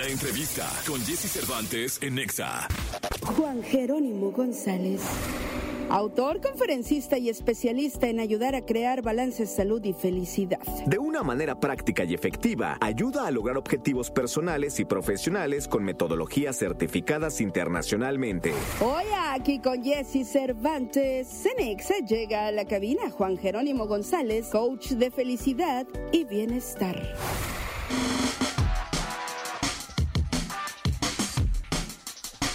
La entrevista con Jesse Cervantes en Nexa. Juan Jerónimo González. Autor, conferencista y especialista en ayudar a crear balances salud y felicidad. De una manera práctica y efectiva, ayuda a lograr objetivos personales y profesionales con metodologías certificadas internacionalmente. Hoy aquí con Jesse Cervantes, Cenexa llega a la cabina Juan Jerónimo González, coach de felicidad y bienestar.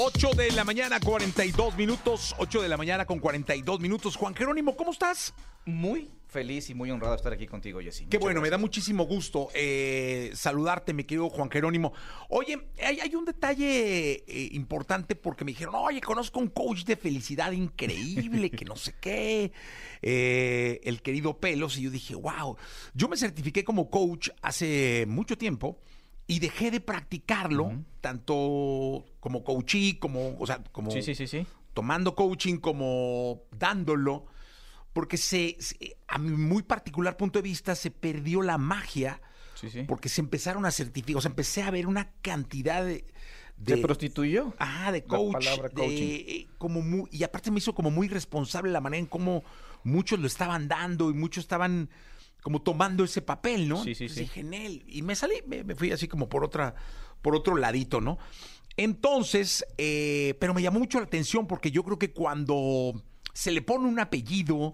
8 de la mañana, 42 minutos. 8 de la mañana con 42 minutos. Juan Jerónimo, ¿cómo estás? Muy feliz y muy honrado de estar aquí contigo, Jessy. Qué bueno, me da muchísimo gusto eh, saludarte, mi querido Juan Jerónimo. Oye, hay, hay un detalle eh, importante porque me dijeron, oye, conozco un coach de felicidad increíble, que no sé qué, eh, el querido Pelos, y yo dije, wow, yo me certifiqué como coach hace mucho tiempo y dejé de practicarlo, tanto como coachí, como, o sea, como Sí, sí, sí, sí. tomando coaching como dándolo, porque se, se- a mi muy particular punto de vista se perdió la magia, Sí, sí. porque se empezaron a certificar, o sea, empecé a ver una cantidad de... de ¿Se prostituyó? Ah, de La coach. palabra de, coaching. eh, como muy, y aparte me hizo como muy responsable la manera en cómo muchos lo estaban dando y muchos estaban como tomando ese papel, ¿no? Sí, sí, Entonces sí. dije, "Nel", y me salí, me, me fui así como por otra, por otro ladito, ¿no? Entonces, eh, pero me llamó mucho la atención porque yo creo que cuando se le pone un apellido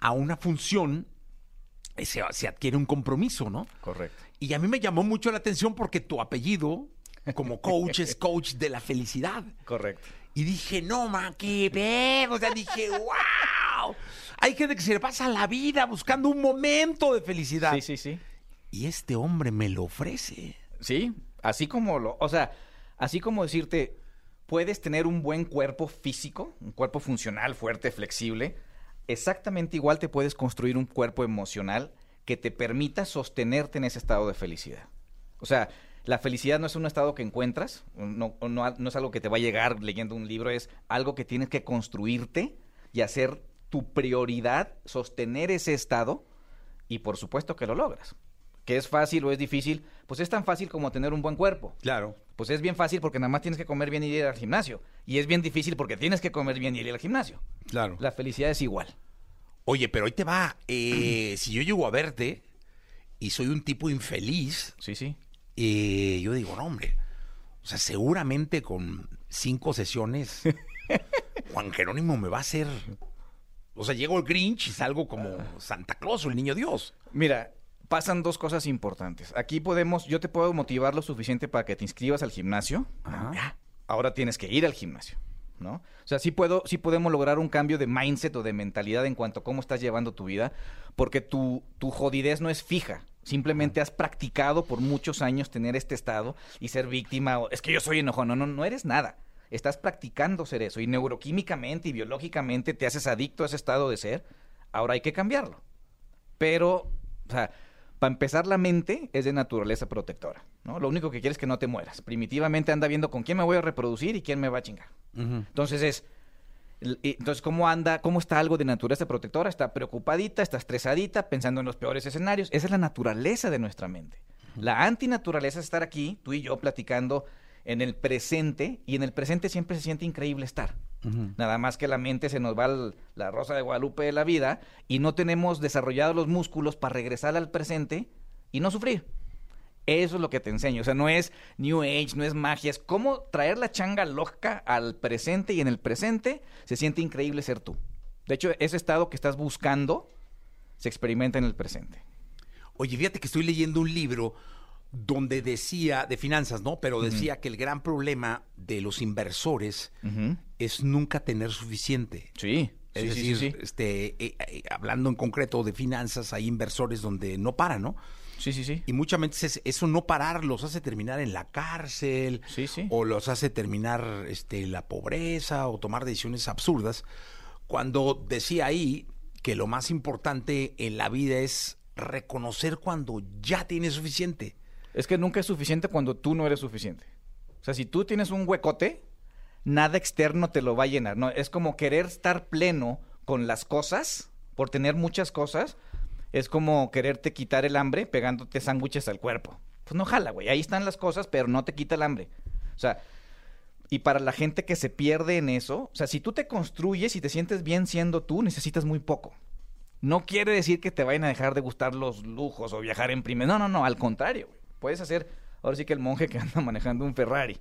a una función, eh, se, se adquiere un compromiso, ¿no? Correcto. Y a mí me llamó mucho la atención porque tu apellido, como coach, es coach de la felicidad. Correcto. Y dije, no, ma, qué pedo. O sea, dije, wow. Hay gente que se le pasa la vida buscando un momento de felicidad. Sí, sí, sí. Y este hombre me lo ofrece. Sí, así como lo, o sea, así como decirte, puedes tener un buen cuerpo físico, un cuerpo funcional, fuerte, flexible, exactamente igual te puedes construir un cuerpo emocional que te permita sostenerte en ese estado de felicidad. O sea, la felicidad no es un estado que encuentras, no, no, no es algo que te va a llegar leyendo un libro, es algo que tienes que construirte y hacer tu prioridad, sostener ese estado y por supuesto que lo logras. Que es fácil o es difícil, pues es tan fácil como tener un buen cuerpo. Claro. Pues es bien fácil porque nada más tienes que comer bien y ir al gimnasio. Y es bien difícil porque tienes que comer bien y ir al gimnasio. Claro. La felicidad es igual. Oye, pero ahí te va. eh, si yo llego a verte y soy un tipo infeliz, Sí, sí. eh, yo digo, no, hombre. O sea, seguramente con cinco sesiones, Juan Jerónimo me va a hacer. O sea, llego el Grinch y salgo como Santa Claus o el niño Dios. Mira, pasan dos cosas importantes. Aquí podemos, yo te puedo motivar lo suficiente para que te inscribas al gimnasio. Ahora tienes que ir al gimnasio, ¿no? O sea, sí puedo, sí podemos lograr un cambio de mindset o de mentalidad en cuanto a cómo estás llevando tu vida, porque tu, tu jodidez no es fija. Simplemente has practicado por muchos años tener este estado y ser víctima. o, es que yo soy enojón. No, no, no eres nada. Estás practicando ser eso y neuroquímicamente y biológicamente te haces adicto a ese estado de ser. Ahora hay que cambiarlo. Pero, o sea, para empezar, la mente es de naturaleza protectora, ¿no? Lo único que quieres es que no te mueras. Primitivamente anda viendo con quién me voy a reproducir y quién me va a chingar. Entonces es, l- y- entonces cómo anda, cómo está algo de naturaleza protectora, está preocupadita, está estresadita, pensando en los peores escenarios. Esa es la naturaleza de nuestra mente. La antinaturaleza es estar aquí, tú y yo platicando en el presente y en el presente siempre se siente increíble estar. Nada más que la mente se nos va al- la rosa de Guadalupe de la vida y no tenemos desarrollados los músculos para regresar al presente y no sufrir. Eso es lo que te enseño. O sea, no es New Age, no es magia, es cómo traer la changa loca al presente y en el presente se siente increíble ser tú. De hecho, ese estado que estás buscando se experimenta en el presente. Oye, fíjate que estoy leyendo un libro donde decía, de finanzas, ¿no? Pero decía que el gran problema de los inversores es nunca tener suficiente. Sí, Es sí, decir, sí, sí. Este, eh, eh, hablando en concreto de finanzas, hay inversores donde no paran, ¿no? Sí, sí, sí. Y muchas veces eso no parar los hace terminar en la cárcel Sí, sí. o los hace terminar este, en la pobreza o tomar decisiones absurdas. Cuando decía ahí que lo más importante en la vida es reconocer cuando ya tienes suficiente. Es que nunca es suficiente cuando tú no eres suficiente. O sea, si tú tienes un huecote, nada externo te lo va a llenar. No, es como querer estar pleno con las cosas, por tener muchas cosas, es como quererte quitar el hambre pegándote sándwiches al cuerpo. Pues no jala, güey. Ahí están las cosas, pero no te quita el hambre. O sea, y para la gente que se pierde en eso, o sea, si tú te construyes y te sientes bien siendo tú, necesitas muy poco. No quiere decir que te vayan a dejar de gustar los lujos o viajar en primer. No, no, no, al contrario. güey. Puedes hacer, ahora sí que el monje que anda manejando un Ferrari.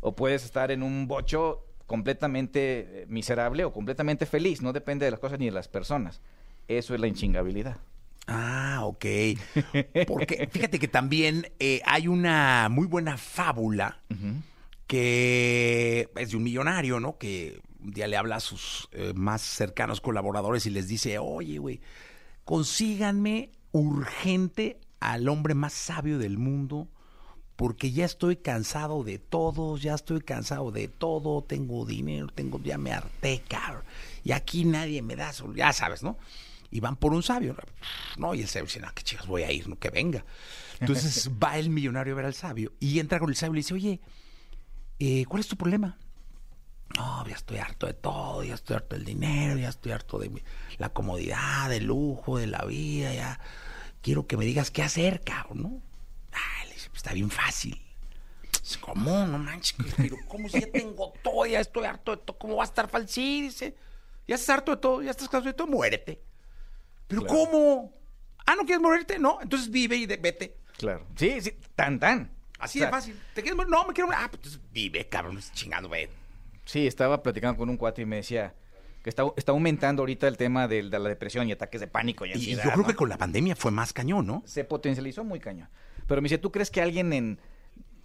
O puedes estar en un bocho completamente eh, miserable o completamente feliz. No depende de las cosas ni de las personas. Eso es la inchingabilidad. Ah, ok. Porque fíjate que también eh, hay una muy buena fábula que es de un millonario, ¿no? Que un día le habla a sus eh, más cercanos colaboradores y les dice, oye, güey, consíganme urgente al hombre más sabio del mundo porque ya estoy cansado de todos, ya estoy cansado de todo, tengo dinero, tengo, ya me harté, cabrón. Y aquí nadie me da, sol- ya sabes, ¿no? Y van por un sabio, ¿no? Y el sabio dice, no, qué chicas voy a ir, no, que venga. Entonces va el millonario a ver al sabio y entra con el sabio y le dice, oye, eh, ¿cuál es tu problema? No, ya estoy harto de todo, ya estoy harto del dinero, ya estoy harto de mi- la comodidad, del lujo, de la vida, ya quiero que me digas qué hacer, cabrón, ¿no? Ah, le dice, pues está bien fácil. Dice, ¿cómo? No manches, pero ¿cómo si ya tengo todo, ya estoy harto de todo? ¿Cómo va a estar fácil? Sí, dice, ya estás harto de todo, ya estás cansado de todo, muérete. ¿Pero cómo? Ah, ¿no quieres morirte? No, entonces vive y de- vete. Claro. Sí, sí, tan, tan. Así O sea, de fácil. ¿Te quieres morir? No, me quiero morir. Ah, pues entonces vive, cabrón, chingando, ve. Sí, estaba platicando con un cuate y me decía está, está aumentando ahorita el tema de, la depresión y ataques de pánico y Y ansiedad. yo creo ¿no? que con la pandemia fue más cañón, ¿no? Se potencializó muy cañón. Pero me dice, ¿tú crees que alguien en,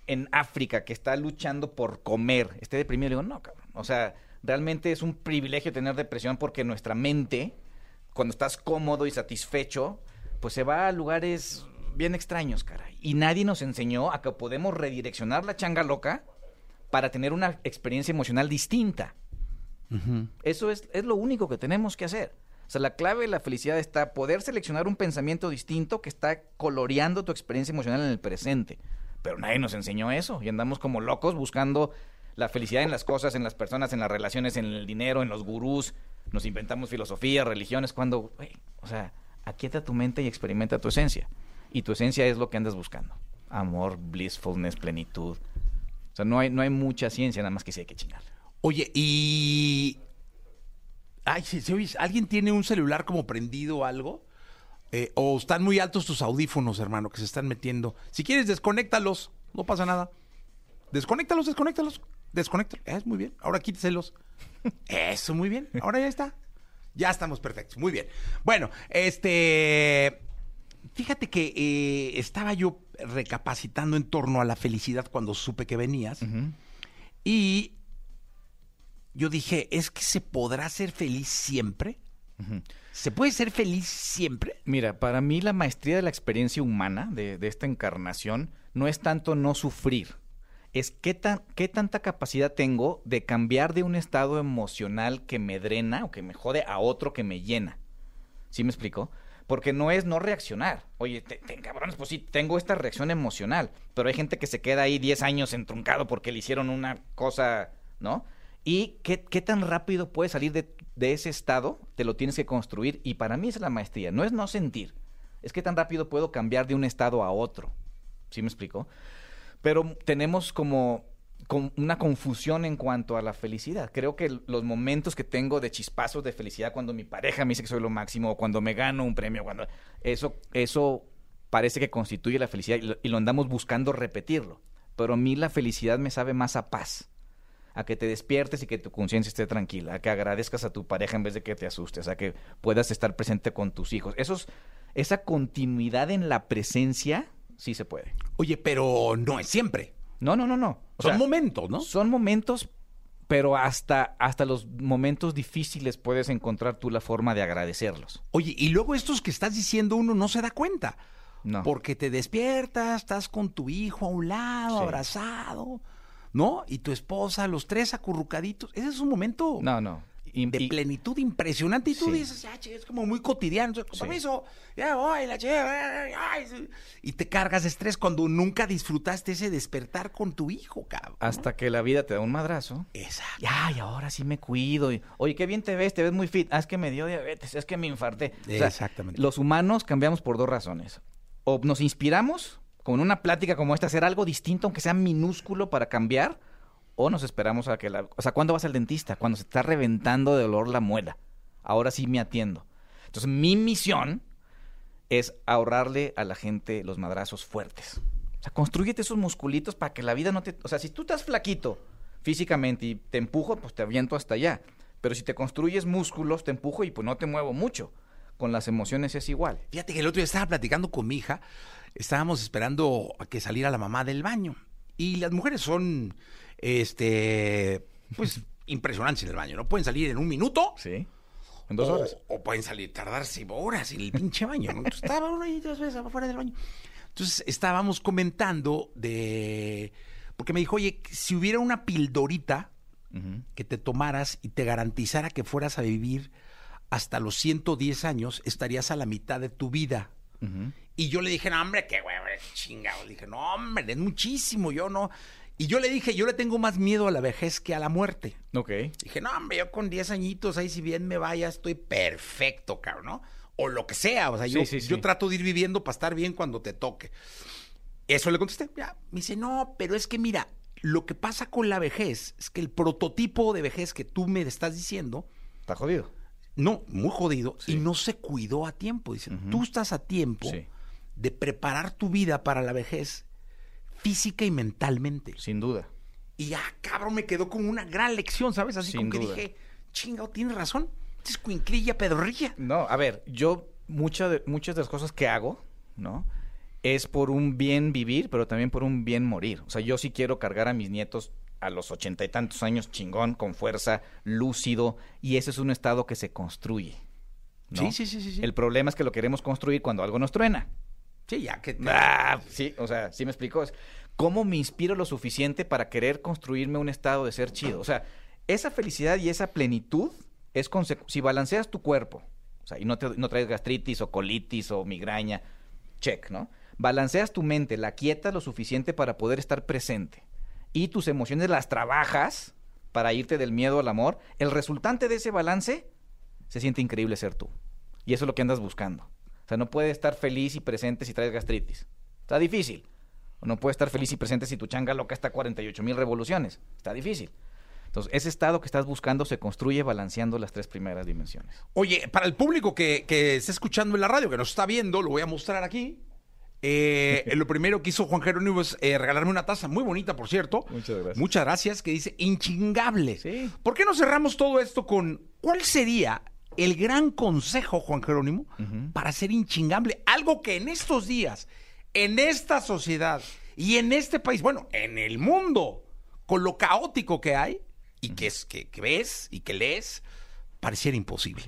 en África que está luchando por comer esté deprimido? Le digo, no, cabrón. O sea, realmente es un privilegio tener depresión porque nuestra mente, cuando estás cómodo y satisfecho, pues se va a lugares bien extraños, caray. Y nadie nos enseñó a que podemos redireccionar la changa loca para tener una experiencia emocional distinta. Eso es, es lo único que tenemos que hacer. O sea, la clave de la felicidad está poder seleccionar un pensamiento distinto que está coloreando tu experiencia emocional en el presente. Pero nadie nos enseñó eso y andamos como locos buscando la felicidad en las cosas, en las personas, en las relaciones, en el dinero, en los gurús. Nos inventamos filosofía, religiones, cuando, güey, o sea, aquieta tu mente y experimenta tu esencia. Y tu esencia es lo que andas buscando. Amor, blissfulness, plenitud. O sea, no hay, no hay mucha ciencia, nada más que sí hay que chingar. Oye, y. Ay, sí, sí, oyes, ¿alguien tiene un celular como prendido o algo? Eh, o están muy altos tus audífonos, hermano, que se están metiendo. Si quieres, desconéctalos. No pasa nada. Desconéctalos, desconéctalos. Desconéctalos. Es muy bien. Ahora quíteselos. Eso, muy bien. Ahora ya está. Ya estamos perfectos. Muy bien. Bueno, este. Fíjate que eh, estaba yo recapacitando en torno a la felicidad cuando supe que venías. Y yo dije, ¿es que se podrá ser feliz siempre? ¿Se puede ser feliz siempre? Mira, para mí la maestría de la experiencia humana, de, de esta encarnación, no es tanto no sufrir, es qué, tan, qué tanta capacidad tengo de cambiar de un estado emocional que me drena o que me jode a otro que me llena. ¿Sí me explico? Porque no es no reaccionar. Oye, te, te- cabrones, pues sí, tengo esta reacción emocional, pero hay gente que se queda ahí 10 años entruncado porque le hicieron una cosa, ¿no? Y qué, tan rápido puedes salir de, ese estado, te lo tienes que construir. Y para mí es la maestría. No es no sentir, es qué tan rápido puedo cambiar de un estado a otro. ¿Sí me explico? Pero tenemos como con una confusión en cuanto a la felicidad. Creo que los momentos que tengo de chispazos de felicidad cuando mi pareja me dice que soy lo máximo, o cuando me gano un premio, cuando eso, eso parece que constituye la felicidad y lo, y lo andamos buscando repetirlo. Pero a mí la felicidad me sabe más a paz, a que te despiertes y que tu conciencia esté tranquila, a que agradezcas a tu pareja en vez de que te asustes, a que puedas estar presente con tus hijos. Esos, esa continuidad en la presencia sí se puede. Oye, pero no es siempre. No, no, no, no. O Son sea, momentos, ¿no? Son momentos, pero hasta, hasta los momentos difíciles puedes encontrar tú la forma de agradecerlos. Oye, y luego estos que estás diciendo uno no se da cuenta. No. Porque te despiertas, estás con tu hijo a un lado, Sí. abrazado, ¿no? Y tu esposa, los tres acurrucaditos. Ese es un momento No, no. Y- de y- plenitud impresionante. Y tú Sí. dices, ya, che, es como muy cotidiano. Con Sí. ya voy, la che, ay. Y te cargas de estrés cuando nunca disfrutaste ese despertar con tu hijo, cabrón. hasta que la vida te da un madrazo. Exacto. Ay, ahora sí me cuido. Y, Oye, qué bien te ves, te ves muy fit. Ah, es que me dio diabetes, es que me infarté. O sea, Exactamente. Los humanos cambiamos por dos razones. O nos inspiramos Como en una plática como esta, hacer algo distinto, aunque sea minúsculo, para cambiar, o nos esperamos a que la... O sea, ¿cuándo vas al dentista? Cuando se está reventando de dolor la muela. Ahora sí me atiendo. Entonces, mi misión es ahorrarle a la gente los madrazos fuertes. O sea, construyete esos musculitos para que la vida no te... O sea, si tú estás flaquito físicamente y te empujo, pues te aviento hasta allá. Pero si te construyes músculos, te empujo y pues no te muevo mucho. Con las emociones es igual. Fíjate que el otro día estaba platicando con mi hija, estábamos esperando a que saliera la mamá del baño. Y las mujeres son, este, pues, impresionantes en el baño, ¿no? Pueden salir en un minuto. Sí. En dos o, horas. O pueden salir, tardarse horas en el pinche baño, ¿no? Entonces, estaba uno ahí dos veces afuera del baño. Entonces estábamos comentando de. Porque me dijo, oye, si hubiera una pildorita que te tomaras y te garantizara que fueras a vivir hasta los 110 años, estarías a la mitad de tu vida. Ujú. Y yo le dije, no, hombre, qué güey, chingado. Le dije, no, hombre, es muchísimo, yo no. Y yo le dije, yo le tengo más miedo a la vejez que a la muerte. Ok. Dije, no, hombre, yo con 10 añitos, ahí si bien me vaya, estoy perfecto, cabrón, ¿no? O lo que sea, o sea, Sí, yo, sí, sí. yo trato de ir viviendo para estar bien cuando te toque. Eso le contesté, ya. Me dice, no, pero es que mira, lo que pasa con la vejez es que el prototipo de vejez que tú me estás diciendo, Está jodido. no, muy jodido, y no se cuidó a tiempo. Dice, tú estás a tiempo Sí. De preparar tu vida para la vejez física y mentalmente. Sin duda. Y ya, cabrón, me quedó como una gran lección, ¿sabes? Así Sin como que dije, chingado, tienes razón. Es cuinclilla, pedorrilla. No, a ver, yo mucha de- muchas de las cosas que hago, ¿no? Es por un bien vivir, pero también por un bien morir. O sea, yo sí quiero cargar a mis nietos a los ochenta y tantos años chingón, con fuerza, lúcido, y ese es un estado que se construye. ¿no? Sí, sí, sí, sí, sí. El problema es que lo queremos construir cuando algo nos truena. Sí, ya que... Ah, sí, o sea, sí me explico. ¿Cómo me inspiro lo suficiente para querer construirme un estado de ser chido? O sea, esa felicidad y esa plenitud es si balanceas tu cuerpo, o sea, y no, te, no traes gastritis o colitis o migraña, check, ¿no? Balanceas tu mente, la quietas lo suficiente para poder estar presente y tus emociones las trabajas para irte del miedo al amor, el resultante de ese balance se siente increíble ser tú. Y eso es lo que andas buscando. O sea, no puedes estar feliz y presente si traes gastritis. Está difícil. O no puedes estar feliz y presente si tu changa loca está a 48 mil revoluciones. Está difícil. Entonces, ese estado que estás buscando se construye balanceando las tres primeras dimensiones. Oye, para el público que, que está escuchando en la radio, que nos está viendo, lo voy a mostrar aquí. Eh, lo primero que hizo Juan Jerónimo es eh, regalarme una taza muy bonita, por cierto. Muchas gracias. Muchas gracias, que dice inchingable. Sí. ¿Por qué no cerramos todo esto con cuál sería el gran consejo, Juan Jerónimo, para ser inchingable? Algo que en estos días, en esta sociedad y en este país, bueno, en el mundo, con lo caótico que hay y que, es, que, que ves y que lees, pareciera imposible.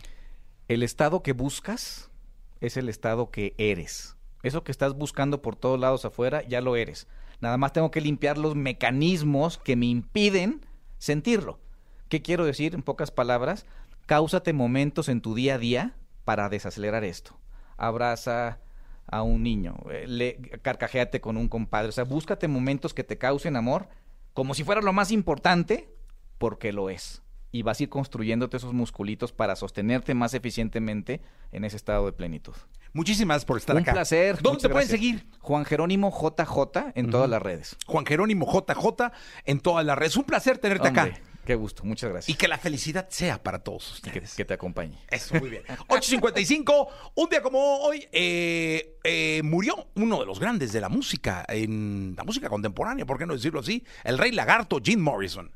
El estado que buscas es el estado que eres. Eso que estás buscando por todos lados afuera, ya lo eres. Nada más tengo que limpiar los mecanismos que me impiden sentirlo. ¿Qué quiero decir en pocas palabras? Cáusate momentos en tu día a día para desacelerar esto. Abraza a un niño, eh, le, carcajéate con un compadre. O sea, búscate momentos que te causen amor como si fuera lo más importante, porque lo es. Y vas a ir construyéndote esos musculitos para sostenerte más eficientemente en ese estado de plenitud. Muchísimas por estar Un acá. placer. ¿Dónde te pueden seguir? Juan Jerónimo JJ en todas las redes. Juan Jerónimo JJ en todas las redes. Un placer tenerte acá. Qué gusto, muchas Y gracias. que la felicidad sea para todos que, ustedes. que te acompañe. Eso, muy bien. 8.55, un día como hoy, eh, eh, murió uno de los grandes de la música, en la música contemporánea, ¿por qué no decirlo así? El rey lagarto, Jim Morrison.